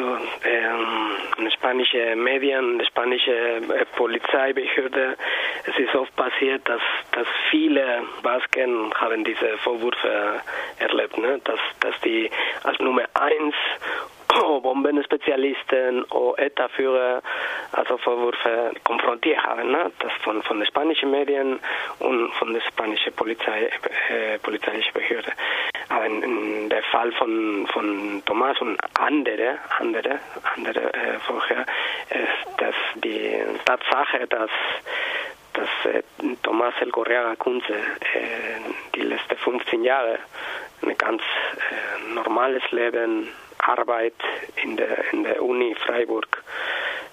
Also ähm, spanische Medien, spanische äh, Polizeibehörde, es ist oft passiert, dass, dass viele Basken haben diese Vorwürfe erlebt, ne? dass, dass die als Nummer eins Bombenspezialisten oder ETA-Führer also Vorwürfe konfrontiert haben, ne? das von, von den spanischen Medien und von der spanischen Polizei, äh, polizeilichen Behörde. Aber in, in der Fall von, von Thomas und andere, andere, andere äh, vorher, ist dass die Tatsache, dass dass äh, Tomás El Correa Kunze äh, die letzten 15 Jahre ein ganz äh, normales Leben Arbeit in der, in der Uni Freiburg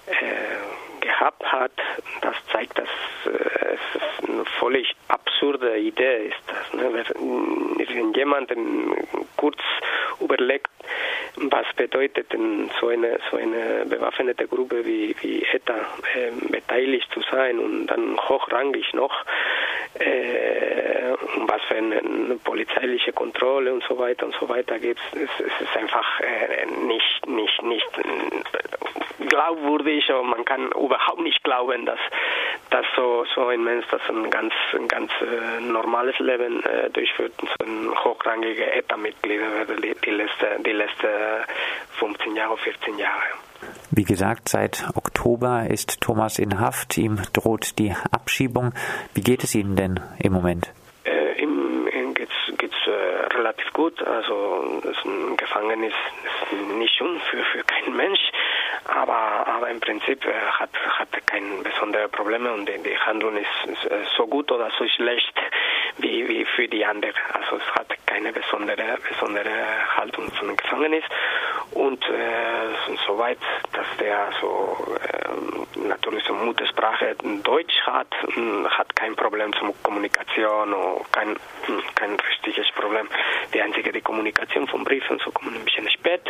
äh, gehabt hat, das zeigt, dass äh, es eine völlig absurde Idee ist. Das, ne? Wenn jemand kurz überlegt, was bedeutet denn so eine, so eine bewaffnete Gruppe wie, wie ETA äh, beteiligt zu sein und dann hochrangig noch, äh, was für eine, eine, polizeiliche Kontrolle und so weiter und so weiter gibt, es, es ist einfach äh, nicht, nicht, nicht glaubwürdig und man kann überhaupt nicht glauben, dass, dass so, so ein Mensch das ein ganz, ein ganz äh, normales Leben äh, durchführt, so ein hochrangiger ETA-Mitglied die, die, letzte, die letzte 15 Jahre, 14 Jahre. Wie gesagt, seit Oktober ist Thomas in Haft. Ihm droht die Abschiebung. Wie geht es Ihnen denn im Moment? Äh, ihm geht es äh, relativ gut. Also das Gefängnis ist nicht schön für, für keinen Mensch aber, aber im Prinzip äh, hat, hat keine besonderen Probleme und die, Handlung ist, äh, so gut oder so schlecht wie, wie für die anderen. Also es hat keine besondere, besondere Haltung von Gefangenen und äh, soweit, dass der so äh, natürlich so Muttersprache Deutsch hat, hm, hat kein Problem zur Kommunikation kein, hm, kein richtiges Problem. Die einzige die Kommunikation von Briefen, so kommen ein bisschen spät,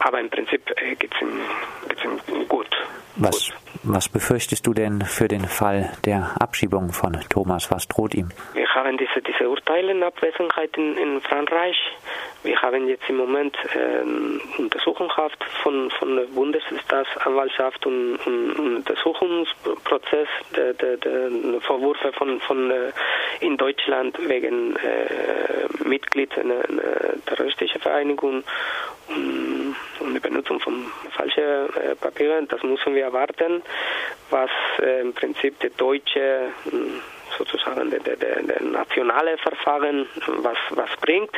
aber im Prinzip äh, geht es ihm, geht's ihm gut. Was, gut. Was befürchtest du denn für den Fall der Abschiebung von Thomas? Was droht ihm? Wir haben diese, diese Urteile in Abwesenheit in, in Frankreich. Wir haben jetzt im Moment ähm, Untersuchungshaft von, von der Bundesstaatsanwaltschaft und, und, und Untersuchungsprozess der, der, der Vorwürfe von, von äh, in Deutschland wegen äh, Mitglied einer, einer terroristischen Vereinigung und, die Benutzung von falschen äh, Papieren. Das müssen wir erwarten, was äh, im Prinzip der deutsche sozusagen der, der, der nationale Verfahren was, was bringt.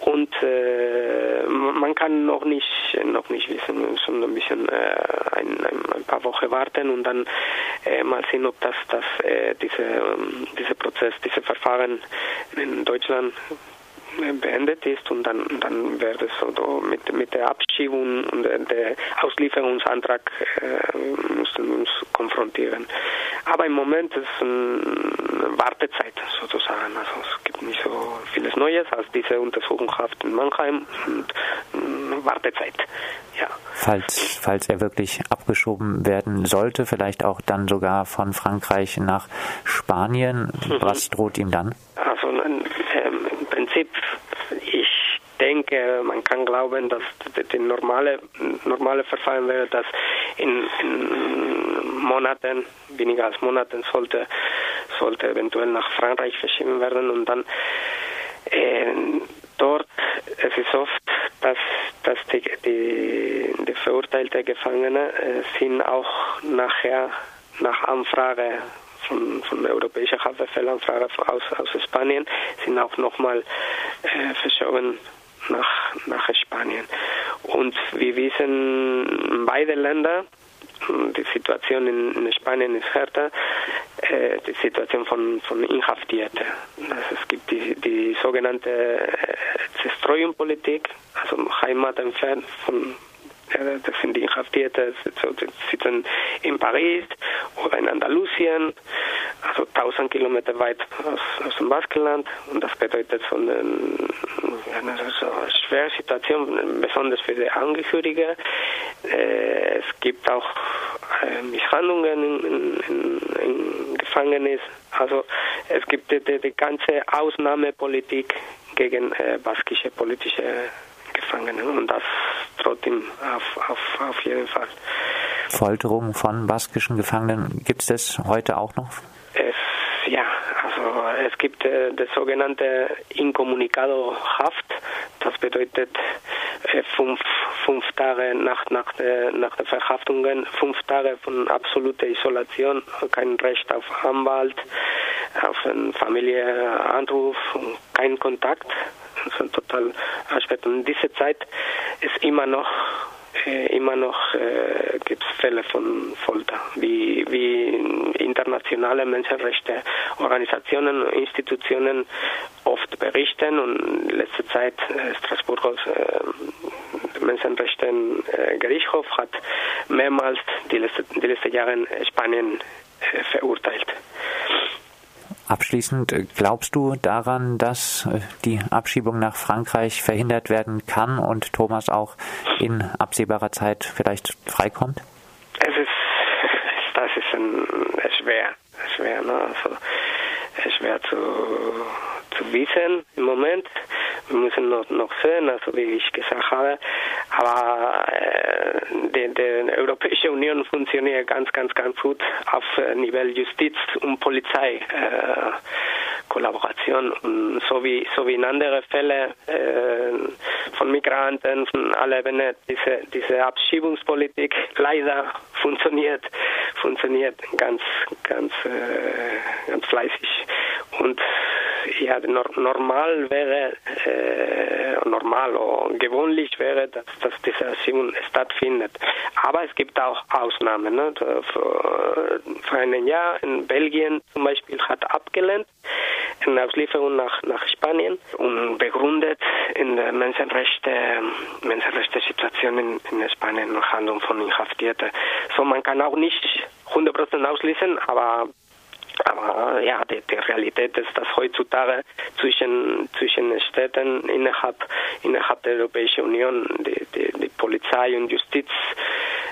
Und äh, man kann noch nicht noch nicht wissen, müssen ein bisschen äh, ein, ein, paar Wochen warten und dann äh, mal sehen, ob das, das äh, diese, ähm, dieser Prozess, diese Verfahren in Deutschland beendet ist und dann, dann wird es so mit, mit der Abschiebung und der, Auslieferungsantrag äh, mussten wir uns konfrontieren. Aber im Moment ist eine Wartezeit sozusagen. Also es gibt nicht so vieles Neues als diese Untersuchungshaft in Mannheim und Wartezeit. Ja. Falls, falls er wirklich abgeschoben werden sollte, vielleicht auch dann sogar von Frankreich nach Spanien, mhm. was droht ihm dann? Also ähm, Prinzip, ich denke, man kann glauben, dass das normale, normale Verfahren wäre, dass in, in, Monaten, weniger als Monaten, sollte, sollte eventuell nach Frankreich verschieben werden und dann äh, dort, es ist oft, dass, dass die, die, die verurteilte Gefangene äh, sind auch nachher nach Anfrage von, von Europäischen Haftbefehlanfrage aus, aus Spanien sind auch nochmal äh, verschoben nach, nach Spanien. Und wir wissen, beide Länder, die Situation in, in Spanien ist härter, äh, die Situation von, von Inhaftierten. Also es gibt die, die sogenannte äh, Zerstreuungspolitik, also Heimat entfernt von das sind die Inhaftierte, die sitzen in Paris oder in Andalusien, also 1000 Kilometer weit aus, aus dem Baskenland. Und das bedeutet so eine, eine so schwere Situation, besonders für die Angehörige. Äh, es gibt auch äh, Misshandlungen in, in, in Gefängnis. Also es gibt die, die, die ganze Ausnahmepolitik gegen äh, baskische politische Gefangene. Und das ihm auf, auf, auf jeden Fall. Folterung von baskischen Gefangenen, gibt es das heute auch noch? Es, ja, also es gibt äh, das sogenannte Incommunicado Haft. Das bedeutet äh, fünf, fünf Tage nach, nach, der, nach der Verhaftung, fünf Tage von absoluter Isolation, kein Recht auf Anwalt, auf einen Familienanruf, kein Kontakt. Also total Aspekt. Und in dieser Zeit ist immer noch äh, immer noch äh, gibt es Fälle von Folter, wie, wie internationale Menschenrechte-Organisationen und Institutionen oft berichten und in letzter Zeit äh, Straßburgos äh, Menschenrechte-Gerichtshof hat mehrmals die letzten die letzte Jahre Spanien äh, verurteilt. Abschließend, äh, glaubst du daran, dass äh, die Abschiebung nach Frankreich verhindert werden kann und Thomas auch in absehbarer Zeit vielleicht freikommt? Es ist, das ist ein, schwer, schwer, ne? also, schwer zu, zu wissen im Moment. Wir müssen noch, noch sehen, also wie ich gesagt habe. Aber äh, die, die Europäische Union funktioniert ganz, ganz, ganz gut auf Niveau Justiz und Polizei. Äh, Kollaboration und so wie so wie in anderen Fällen äh, von Migranten von aller Ebene diese diese Abschiebungspolitik leider funktioniert funktioniert ganz ganz äh, ganz fleißig und ja, normal wäre, äh, normal oder gewöhnlich wäre, dass, dass diese Erziehung stattfindet. Aber es gibt auch Ausnahmen. Ne? Vor, vor einem Jahr in Belgien zum Beispiel hat abgelehnt eine Auslieferung nach, nach Spanien und begründet in der Menschenrechte, Menschenrechte-Situation in, in Spanien und Handlung von Inhaftierten. So, man kann auch nicht 100% ausließen, aber aber ja, die, Realität ist, dass heutzutage zwischen, zwischen Städten innerhalb, innerhalb der Europäischen Union die, die, die Polizei und Justiz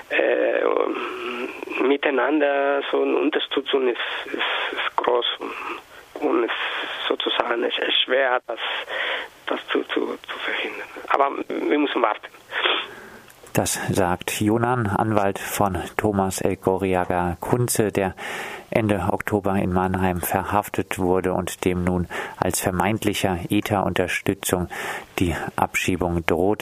äh, miteinander so eine Unterstützung ist, ist, ist groß und es sozusagen ist schwer, das, das zu, zu, zu verhindern. Aber wir müssen warten. Das sagt Jonan, Anwalt von Thomas Elgoriaga Kunze, der Ende Oktober in Mannheim verhaftet wurde und dem nun als vermeintlicher ETA-Unterstützung die Abschiebung droht.